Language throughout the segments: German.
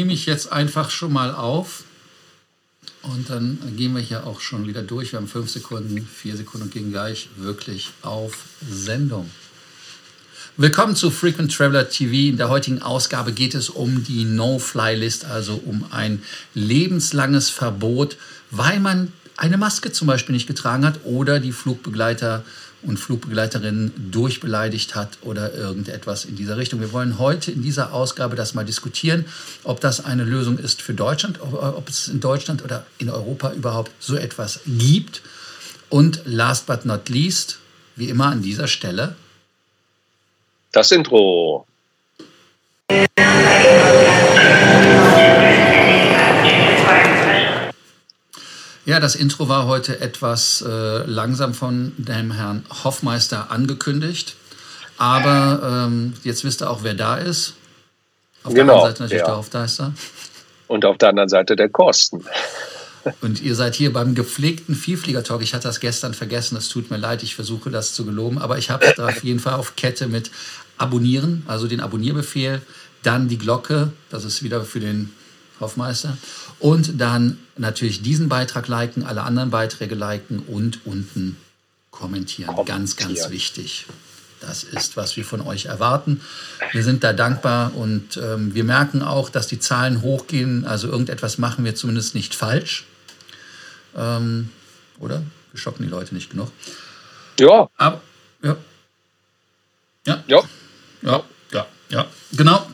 nehme ich jetzt einfach schon mal auf. Und dann gehen wir hier auch schon wieder durch. Wir haben fünf Sekunden, vier Sekunden und gehen gleich wirklich auf Sendung. Willkommen zu Frequent Traveler TV. In der heutigen Ausgabe geht es um die No-Fly-List, also um ein lebenslanges Verbot, weil man eine Maske zum Beispiel nicht getragen hat oder die Flugbegleiter und Flugbegleiterinnen durchbeleidigt hat oder irgendetwas in dieser Richtung. Wir wollen heute in dieser Ausgabe das mal diskutieren, ob das eine Lösung ist für Deutschland, ob es in Deutschland oder in Europa überhaupt so etwas gibt. Und last but not least, wie immer an dieser Stelle, das Intro. Ja, das Intro war heute etwas äh, langsam von dem Herrn Hoffmeister angekündigt. Aber ähm, jetzt wisst ihr auch, wer da ist. Auf genau, der einen Seite natürlich ja. der Hoffmeister. Und auf der anderen Seite der Kosten. Und ihr seid hier beim gepflegten Vielflieger-Talk. Ich hatte das gestern vergessen, es tut mir leid, ich versuche das zu geloben, aber ich habe es da auf jeden Fall auf Kette mit Abonnieren, also den Abonnierbefehl, dann die Glocke, das ist wieder für den Hoffmeister, und dann natürlich diesen Beitrag liken, alle anderen Beiträge liken und unten kommentieren. kommentieren. Ganz, ganz wichtig. Das ist, was wir von euch erwarten. Wir sind da dankbar und ähm, wir merken auch, dass die Zahlen hochgehen. Also irgendetwas machen wir zumindest nicht falsch. Ähm, oder? Wir schocken die Leute nicht genug. Ja. Aber, ja. Ja. Ja. Ja. Ja. Ja. Genau.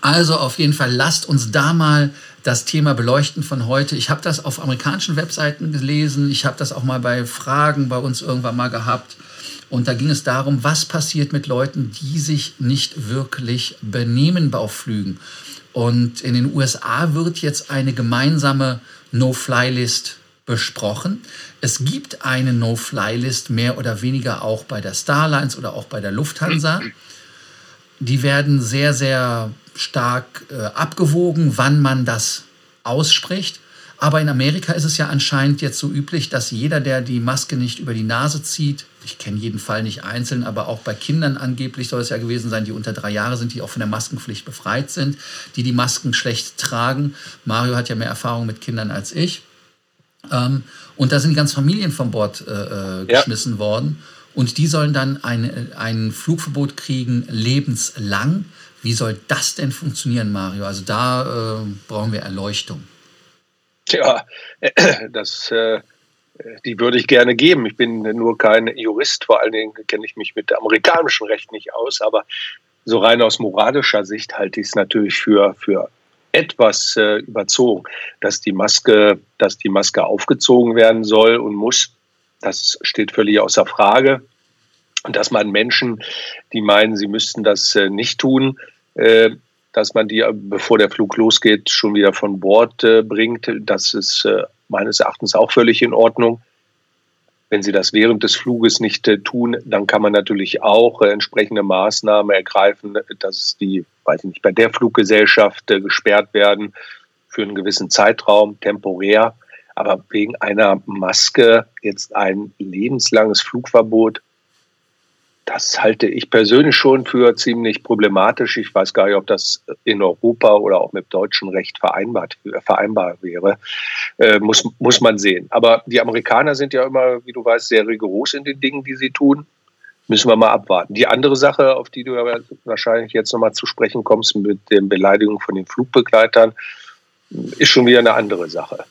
Also auf jeden Fall lasst uns da mal das Thema beleuchten von heute. Ich habe das auf amerikanischen Webseiten gelesen. Ich habe das auch mal bei Fragen bei uns irgendwann mal gehabt. Und da ging es darum, was passiert mit Leuten, die sich nicht wirklich benehmen auf Flügen. Und in den USA wird jetzt eine gemeinsame No-Fly-List besprochen. Es gibt eine No-Fly-List mehr oder weniger auch bei der Starlines oder auch bei der Lufthansa. Die werden sehr, sehr stark äh, abgewogen, wann man das ausspricht. Aber in Amerika ist es ja anscheinend jetzt so üblich, dass jeder, der die Maske nicht über die Nase zieht, ich kenne jeden Fall nicht einzeln, aber auch bei Kindern angeblich soll es ja gewesen sein, die unter drei Jahre sind, die auch von der Maskenpflicht befreit sind, die die Masken schlecht tragen. Mario hat ja mehr Erfahrung mit Kindern als ich. Ähm, und da sind ganz Familien von Bord äh, äh geschmissen ja. worden. Und die sollen dann ein, ein Flugverbot kriegen, lebenslang. Wie soll das denn funktionieren, Mario? Also da äh, brauchen wir Erleuchtung. Tja, das, äh, die würde ich gerne geben. Ich bin nur kein Jurist, vor allen Dingen kenne ich mich mit amerikanischem Recht nicht aus, aber so rein aus moralischer Sicht halte ich es natürlich für, für etwas äh, überzogen, dass die Maske, dass die Maske aufgezogen werden soll und muss. Das steht völlig außer Frage. Dass man Menschen, die meinen, sie müssten das äh, nicht tun, äh, dass man die, bevor der Flug losgeht, schon wieder von Bord äh, bringt, das ist meines Erachtens auch völlig in Ordnung. Wenn Sie das während des Fluges nicht tun, dann kann man natürlich auch entsprechende Maßnahmen ergreifen, dass die, weiß ich nicht, bei der Fluggesellschaft gesperrt werden für einen gewissen Zeitraum, temporär. Aber wegen einer Maske jetzt ein lebenslanges Flugverbot, das halte ich persönlich schon für ziemlich problematisch. Ich weiß gar nicht, ob das in Europa oder auch mit deutschem Recht vereinbart, vereinbar wäre. Äh, muss, muss man sehen. Aber die Amerikaner sind ja immer, wie du weißt, sehr rigoros in den Dingen, die sie tun. Müssen wir mal abwarten. Die andere Sache, auf die du wahrscheinlich jetzt nochmal zu sprechen kommst, mit den Beleidigungen von den Flugbegleitern, ist schon wieder eine andere Sache.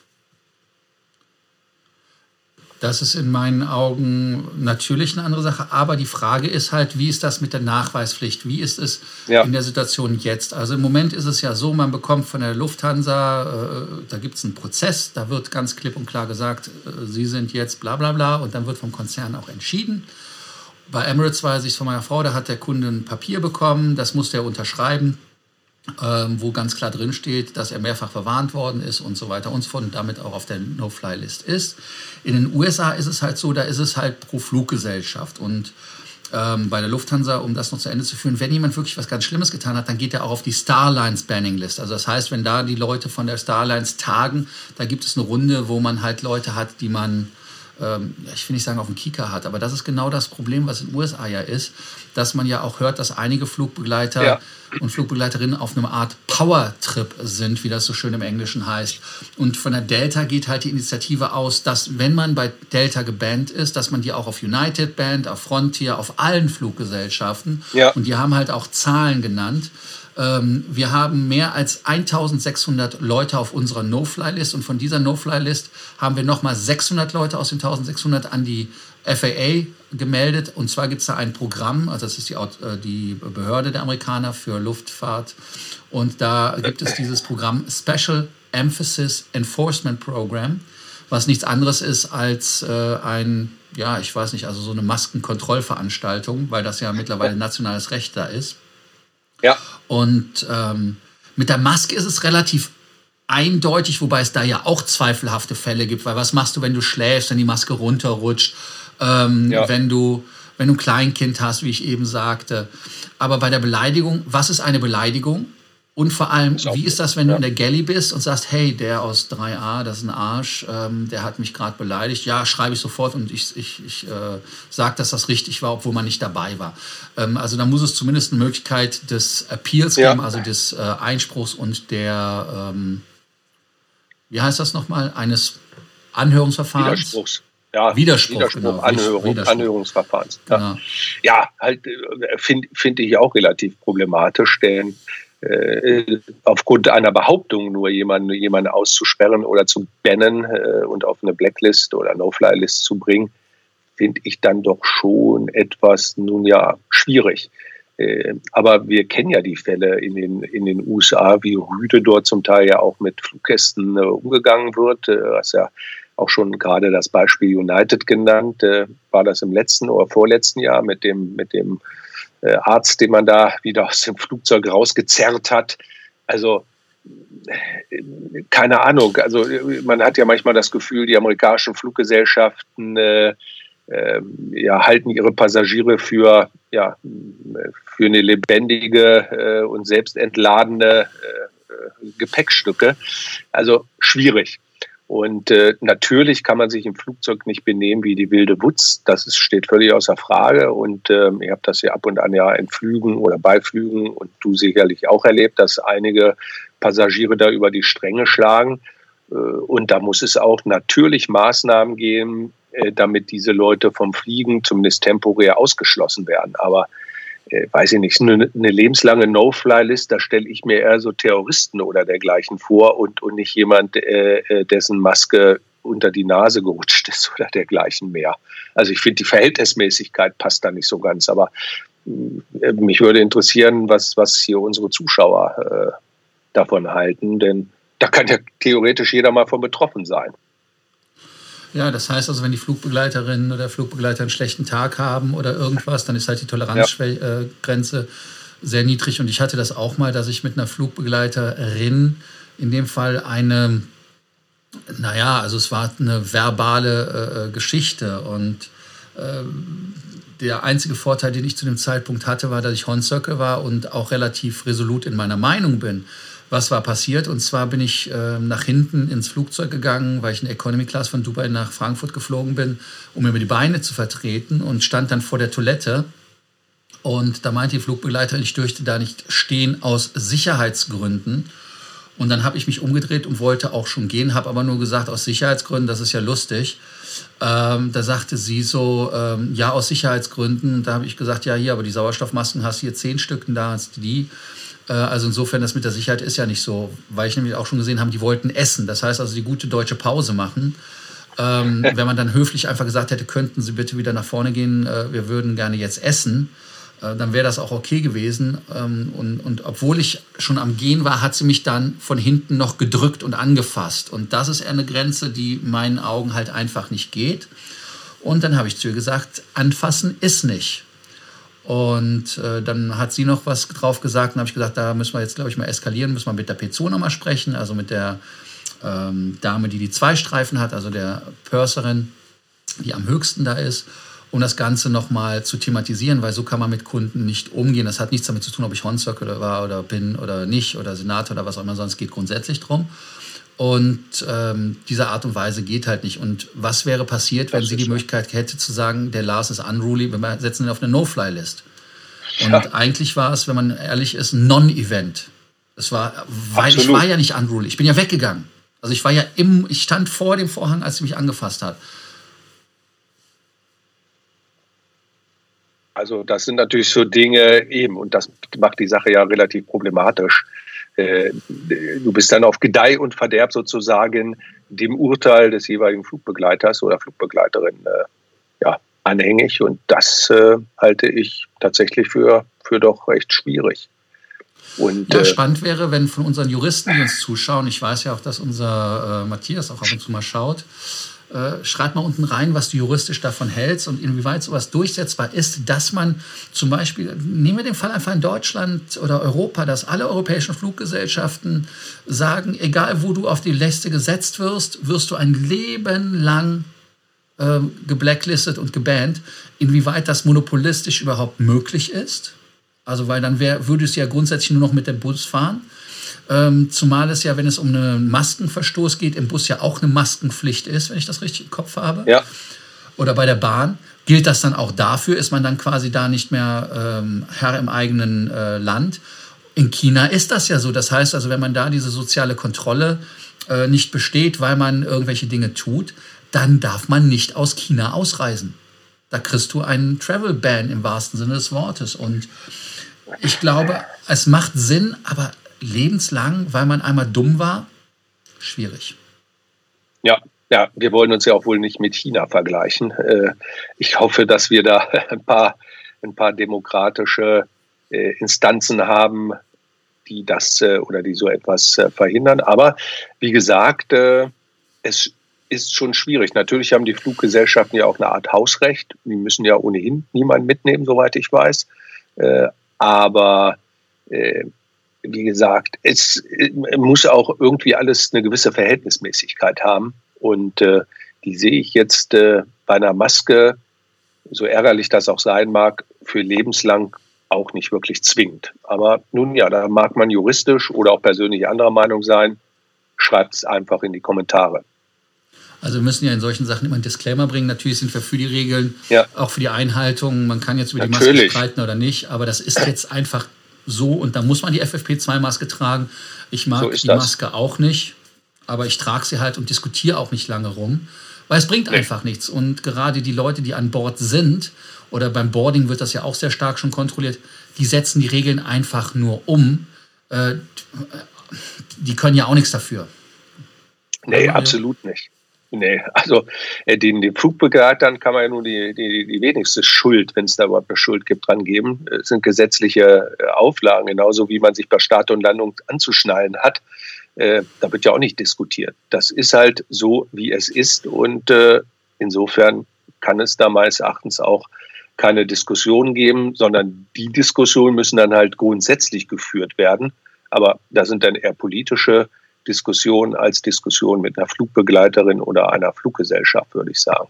Das ist in meinen Augen natürlich eine andere Sache. Aber die Frage ist halt, wie ist das mit der Nachweispflicht? Wie ist es ja. in der Situation jetzt? Also im Moment ist es ja so, man bekommt von der Lufthansa, äh, da gibt es einen Prozess, da wird ganz klipp und klar gesagt, äh, Sie sind jetzt bla bla bla und dann wird vom Konzern auch entschieden. Bei Emirates weiß ich es von meiner Frau, da hat der Kunde ein Papier bekommen, das musste er unterschreiben ähm, wo ganz klar drin steht, dass er mehrfach verwarnt worden ist und so weiter und so fort und damit auch auf der No-Fly-List ist. In den USA ist es halt so, da ist es halt pro Fluggesellschaft und ähm, bei der Lufthansa, um das noch zu Ende zu führen, wenn jemand wirklich was ganz Schlimmes getan hat, dann geht er auch auf die Starlines Banning List. Also das heißt, wenn da die Leute von der Starlines tagen, da gibt es eine Runde, wo man halt Leute hat, die man ähm, ich will nicht sagen auf dem Kika hat, aber das ist genau das Problem, was in den USA ja ist, dass man ja auch hört, dass einige Flugbegleiter ja. und Flugbegleiterinnen auf einer Art Power-Trip sind, wie das so schön im Englischen heißt. Und von der Delta geht halt die Initiative aus, dass wenn man bei Delta gebannt ist, dass man die auch auf United Band, auf Frontier, auf allen Fluggesellschaften ja. und die haben halt auch Zahlen genannt ähm, wir haben mehr als 1600 Leute auf unserer No-Fly-List und von dieser No-Fly-List haben wir nochmal 600 Leute aus den 1600 an die FAA gemeldet. Und zwar gibt es da ein Programm, also das ist die, äh, die Behörde der Amerikaner für Luftfahrt. Und da gibt es dieses Programm Special Emphasis Enforcement Program, was nichts anderes ist als äh, ein, ja, ich weiß nicht, also so eine Maskenkontrollveranstaltung, weil das ja mittlerweile nationales Recht da ist. Ja. Und ähm, mit der Maske ist es relativ eindeutig, wobei es da ja auch zweifelhafte Fälle gibt, weil was machst du, wenn du schläfst, wenn die Maske runterrutscht, ähm, ja. wenn du wenn du ein Kleinkind hast, wie ich eben sagte. Aber bei der Beleidigung, was ist eine Beleidigung? Und vor allem, wie ist das, wenn ja. du in der Galley bist und sagst, hey, der aus 3a, das ist ein Arsch, ähm, der hat mich gerade beleidigt. Ja, schreibe ich sofort und ich, ich, ich äh, sage, dass das richtig war, obwohl man nicht dabei war. Ähm, also da muss es zumindest eine Möglichkeit des Appeals ja. geben, also des äh, Einspruchs und der, ähm, wie heißt das nochmal, eines Anhörungsverfahrens. Widerspruchs. Ja, Widerspruch, Widerspruch genau. Anhörung, Widerspruch. Anhörungsverfahrens. Ja, genau. ja halt äh, finde find ich auch relativ problematisch, denn aufgrund einer Behauptung nur jemanden, jemanden auszusperren oder zu bannen äh, und auf eine Blacklist oder No-Fly-List zu bringen, finde ich dann doch schon etwas, nun ja, schwierig. Äh, aber wir kennen ja die Fälle in den, in den USA, wie rüde dort zum Teil ja auch mit Fluggästen äh, umgegangen wird. Äh, hast ja auch schon gerade das Beispiel United genannt. Äh, war das im letzten oder vorletzten Jahr mit dem, mit dem äh, Arzt, den man da wieder aus dem Flugzeug rausgezerrt hat. Also äh, keine Ahnung. Also man hat ja manchmal das Gefühl, die amerikanischen Fluggesellschaften äh, äh, ja, halten ihre Passagiere für, ja, für eine lebendige äh, und selbstentladene äh, Gepäckstücke. Also schwierig. Und äh, natürlich kann man sich im Flugzeug nicht benehmen wie die wilde Wutz. Das ist, steht völlig außer Frage. Und ähm, ihr habt das ja ab und an ja in Flügen oder bei Flügen und du sicherlich auch erlebt, dass einige Passagiere da über die Stränge schlagen. Äh, und da muss es auch natürlich Maßnahmen geben, äh, damit diese Leute vom Fliegen zumindest temporär ausgeschlossen werden. Aber äh, weiß ich nicht, eine, lebenslange No-Fly-List, da stelle ich mir eher so Terroristen oder dergleichen vor und, und nicht jemand, äh, äh dessen Maske unter die Nase gerutscht ist oder dergleichen mehr. Also ich finde, die Verhältnismäßigkeit passt da nicht so ganz, aber mich würde interessieren, was, was hier unsere Zuschauer davon halten, denn da kann ja theoretisch jeder mal von betroffen sein. Ja, das heißt also, wenn die Flugbegleiterinnen oder Flugbegleiter einen schlechten Tag haben oder irgendwas, dann ist halt die Toleranzgrenze ja. sehr niedrig. Und ich hatte das auch mal, dass ich mit einer Flugbegleiterin in dem Fall eine, naja, also es war eine verbale äh, Geschichte und äh, der einzige Vorteil, den ich zu dem Zeitpunkt hatte, war, dass ich Hornsöcke war und auch relativ resolut in meiner Meinung bin was war passiert. Und zwar bin ich äh, nach hinten ins Flugzeug gegangen, weil ich in Economy Class von Dubai nach Frankfurt geflogen bin, um mir die Beine zu vertreten und stand dann vor der Toilette. Und da meinte die Flugbegleiterin, ich dürfte da nicht stehen aus Sicherheitsgründen. Und dann habe ich mich umgedreht und wollte auch schon gehen, habe aber nur gesagt, aus Sicherheitsgründen, das ist ja lustig. Ähm, da sagte sie so, ähm, ja, aus Sicherheitsgründen. Und da habe ich gesagt, ja, hier, aber die Sauerstoffmasken hast du hier zehn Stück, da hast du die. Äh, also insofern, das mit der Sicherheit ist ja nicht so, weil ich nämlich auch schon gesehen habe, die wollten essen. Das heißt also, die gute deutsche Pause machen. Ähm, wenn man dann höflich einfach gesagt hätte, könnten Sie bitte wieder nach vorne gehen, äh, wir würden gerne jetzt essen, äh, dann wäre das auch okay gewesen. Ähm, und, und obwohl ich schon am Gehen war, hat sie mich dann von hinten noch gedrückt und angefasst. Und das ist eine Grenze, die in meinen Augen halt einfach nicht geht. Und dann habe ich zu ihr gesagt, anfassen ist nicht. Und äh, dann hat sie noch was drauf gesagt und habe ich gesagt, da müssen wir jetzt, glaube ich, mal eskalieren, müssen wir mit der P2 nochmal sprechen, also mit der ähm, Dame, die die zwei Streifen hat, also der Purserin, die am höchsten da ist. um das Ganze nochmal zu thematisieren, weil so kann man mit Kunden nicht umgehen. Das hat nichts damit zu tun, ob ich Horn-Circle war oder bin oder nicht oder Senator oder was auch immer, sondern es geht grundsätzlich drum. Und ähm, diese Art und Weise geht halt nicht. Und was wäre passiert, wenn sie die Möglichkeit hätte zu sagen, der Lars ist unruly, wir setzen ihn auf eine No-Fly-List? Und ja. eigentlich war es, wenn man ehrlich ist, ein Non-Event. Es war, weil Absolut. ich war ja nicht unruly. Ich bin ja weggegangen. Also ich war ja im, ich stand vor dem Vorhang, als sie mich angefasst hat. Also das sind natürlich so Dinge eben, und das macht die Sache ja relativ problematisch. Äh, du bist dann auf Gedeih und Verderb sozusagen dem Urteil des jeweiligen Flugbegleiters oder Flugbegleiterin äh, ja, anhängig. Und das äh, halte ich tatsächlich für, für doch recht schwierig. Und, ja, spannend wäre, wenn von unseren Juristen, die uns zuschauen, ich weiß ja auch, dass unser äh, Matthias auch ab und zu mal schaut, äh, schreib mal unten rein, was du juristisch davon hältst und inwieweit sowas durchsetzbar ist, dass man zum Beispiel, nehmen wir den Fall einfach in Deutschland oder Europa, dass alle europäischen Fluggesellschaften sagen, egal wo du auf die Liste gesetzt wirst, wirst du ein Leben lang äh, geblacklistet und gebannt. Inwieweit das monopolistisch überhaupt möglich ist? Also, weil dann wär, würde es ja grundsätzlich nur noch mit dem Bus fahren. Ähm, zumal es ja, wenn es um einen Maskenverstoß geht, im Bus ja auch eine Maskenpflicht ist, wenn ich das richtig im Kopf habe. Ja. Oder bei der Bahn. Gilt das dann auch dafür? Ist man dann quasi da nicht mehr ähm, Herr im eigenen äh, Land? In China ist das ja so. Das heißt also, wenn man da diese soziale Kontrolle äh, nicht besteht, weil man irgendwelche Dinge tut, dann darf man nicht aus China ausreisen. Da kriegst du einen Travel Ban im wahrsten Sinne des Wortes. Und ich glaube, es macht Sinn, aber lebenslang, weil man einmal dumm war, schwierig. Ja, ja, wir wollen uns ja auch wohl nicht mit China vergleichen. Äh, ich hoffe, dass wir da ein paar, ein paar demokratische äh, Instanzen haben, die das äh, oder die so etwas verhindern. Aber wie gesagt, es ist schon schwierig. Natürlich haben die Fluggesellschaften ja auch eine Art Hausrecht. Die müssen ja ohnehin niemanden mitnehmen, soweit ich weiß. Aber wie gesagt, es muss auch irgendwie alles eine gewisse Verhältnismäßigkeit haben. Und äh, die sehe ich jetzt äh, bei einer Maske, so ärgerlich das auch sein mag, für lebenslang auch nicht wirklich zwingend. Aber nun ja, da mag man juristisch oder auch persönlich anderer Meinung sein. Schreibt es einfach in die Kommentare. Also wir müssen ja in solchen Sachen immer einen Disclaimer bringen. Natürlich sind wir für die Regeln, ja. auch für die Einhaltung. Man kann jetzt über die Maske streiten oder nicht, aber das ist jetzt einfach so und da muss man die FFP2-Maske tragen. Ich mag so die das. Maske auch nicht, aber ich trage sie halt und diskutiere auch nicht lange rum, weil es bringt nee. einfach nichts. Und gerade die Leute, die an Bord sind, oder beim Boarding wird das ja auch sehr stark schon kontrolliert, die setzen die Regeln einfach nur um. Äh, die können ja auch nichts dafür. Nee, absolut nicht. Nee, also äh, den, den Flugbegleitern kann man ja nur die, die, die wenigste Schuld, wenn es da überhaupt eine Schuld gibt, dran geben. Es sind gesetzliche äh, Auflagen, genauso wie man sich bei Start und Landung anzuschnallen hat. Äh, da wird ja auch nicht diskutiert. Das ist halt so, wie es ist. Und äh, insofern kann es da meines Erachtens auch keine Diskussion geben, sondern die Diskussionen müssen dann halt grundsätzlich geführt werden. Aber da sind dann eher politische Diskussion als Diskussion mit einer Flugbegleiterin oder einer Fluggesellschaft, würde ich sagen.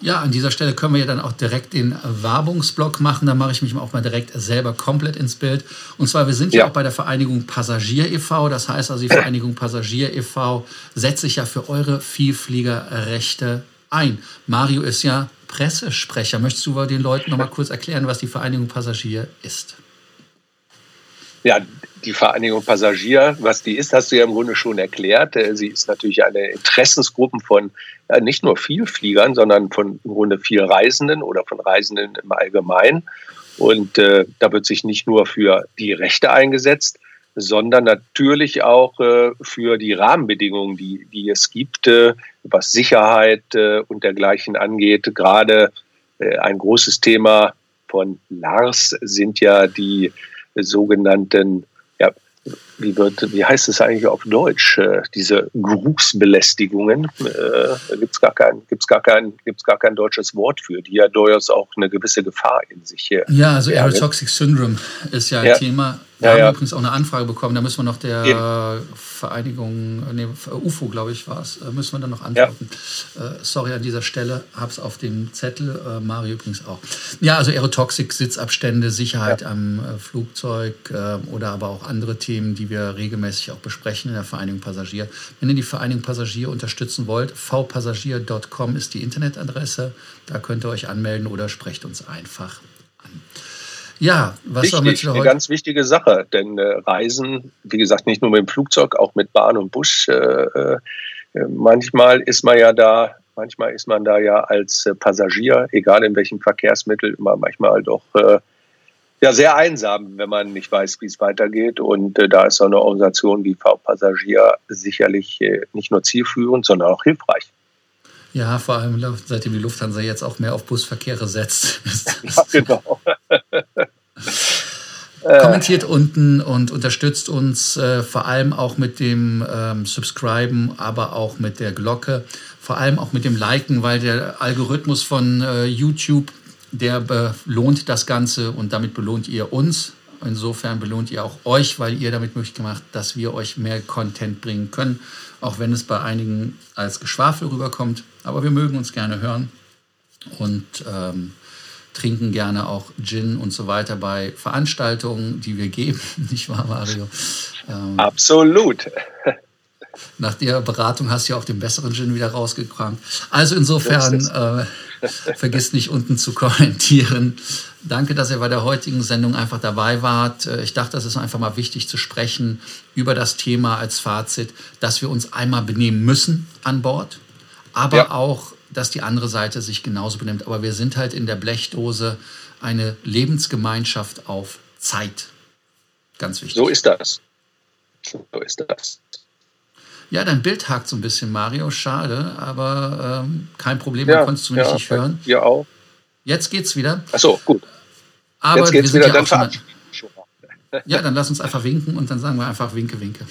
Ja, an dieser Stelle können wir ja dann auch direkt den Werbungsblock machen. Da mache ich mich auch mal direkt selber komplett ins Bild. Und zwar, wir sind ja, ja auch bei der Vereinigung Passagier e.V. Das heißt also, die Vereinigung Passagier e.V. setzt sich ja für eure Vielfliegerrechte ein. Mario ist ja Pressesprecher. Möchtest du den Leuten noch mal kurz erklären, was die Vereinigung Passagier ist? Ja, die Vereinigung Passagier, was die ist, hast du ja im Grunde schon erklärt. Äh, sie ist natürlich eine Interessensgruppe von ja, nicht nur Vielfliegern, sondern von im Grunde viel Reisenden oder von Reisenden im Allgemeinen. Und äh, da wird sich nicht nur für die Rechte eingesetzt, sondern natürlich auch äh, für die Rahmenbedingungen, die, die es gibt, äh, was Sicherheit äh, und dergleichen angeht. Gerade äh, ein großes Thema von Lars sind ja die sogenannten ja, wie, wird, wie heißt es eigentlich auf Deutsch, äh, diese Geruchsbelästigungen, äh, gibt es gar, kein, gibt's gar, kein, gibt's gar kein deutsches Wort für, die ja durchaus auch eine gewisse Gefahr in sich hier Ja, also Aerotoxic Syndrome ist ja ein ja. Thema. Wir ja, haben ja. übrigens auch eine Anfrage bekommen, da müssen wir noch der Eben. Vereinigung, nee, UFO, glaube ich, war es, äh, müssen wir dann noch antworten. Ja. Äh, sorry an dieser Stelle, habe es auf dem Zettel, äh, Mario übrigens auch. Ja, also Aerotoxik, Sitzabstände, Sicherheit am äh, Flugzeug äh, oder aber auch andere Themen, die wir regelmäßig auch besprechen in der Vereinigung Passagier. Wenn ihr die Vereinigung Passagier unterstützen wollt, vpassagier.com ist die Internetadresse. Da könnt ihr euch anmelden oder sprecht uns einfach. Ja, was Wichtig, wir heute? Eine ganz wichtige Sache, denn äh, Reisen, wie gesagt, nicht nur mit dem Flugzeug, auch mit Bahn und Bus. Äh, äh, manchmal ist man ja da, manchmal ist man da ja als äh, Passagier, egal in welchem Verkehrsmittel, immer manchmal doch äh, ja sehr einsam, wenn man nicht weiß, wie es weitergeht. Und äh, da ist so eine Organisation wie V-Passagier sicherlich nicht nur zielführend, sondern auch hilfreich. Ja, vor allem seitdem die Lufthansa jetzt auch mehr auf Busverkehre setzt. ja, genau. Kommentiert unten und unterstützt uns äh, vor allem auch mit dem ähm, Subscriben, aber auch mit der Glocke, vor allem auch mit dem Liken, weil der Algorithmus von äh, YouTube, der belohnt das Ganze und damit belohnt ihr uns. Insofern belohnt ihr auch euch, weil ihr damit möglich gemacht, dass wir euch mehr Content bringen können, auch wenn es bei einigen als Geschwafel rüberkommt. Aber wir mögen uns gerne hören und ähm, trinken gerne auch Gin und so weiter bei Veranstaltungen, die wir geben, nicht wahr, Mario? Ähm, Absolut. Nach der Beratung hast du ja auch den besseren Gin wieder rausgekramt. Also insofern äh, vergiss nicht unten zu kommentieren. Danke, dass ihr bei der heutigen Sendung einfach dabei wart. Äh, ich dachte, es ist einfach mal wichtig zu sprechen über das Thema als Fazit, dass wir uns einmal benehmen müssen an Bord, aber ja. auch dass die andere Seite sich genauso benimmt. Aber wir sind halt in der Blechdose eine Lebensgemeinschaft auf Zeit. Ganz wichtig. So ist das. So ist das. Ja, dein Bild hakt so ein bisschen, Mario. Schade, aber ähm, kein Problem, ja, konntest du mich ja, nicht hören. Ja, auch. Jetzt geht's wieder. Ach so, gut. Aber Jetzt geht's wieder, ja dann Ja, dann lass uns einfach winken und dann sagen wir einfach Winke, Winke.